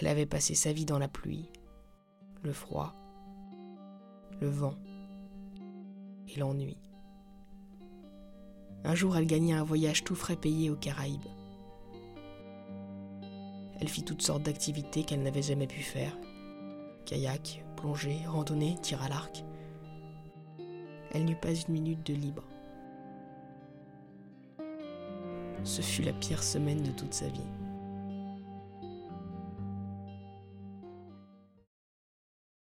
Elle avait passé sa vie dans la pluie, le froid, le vent et l'ennui. Un jour, elle gagna un voyage tout frais payé aux Caraïbes. Elle fit toutes sortes d'activités qu'elle n'avait jamais pu faire. Kayak, plongée, randonnée, tir à l'arc. Elle n'eut pas une minute de libre. Ce fut la pire semaine de toute sa vie.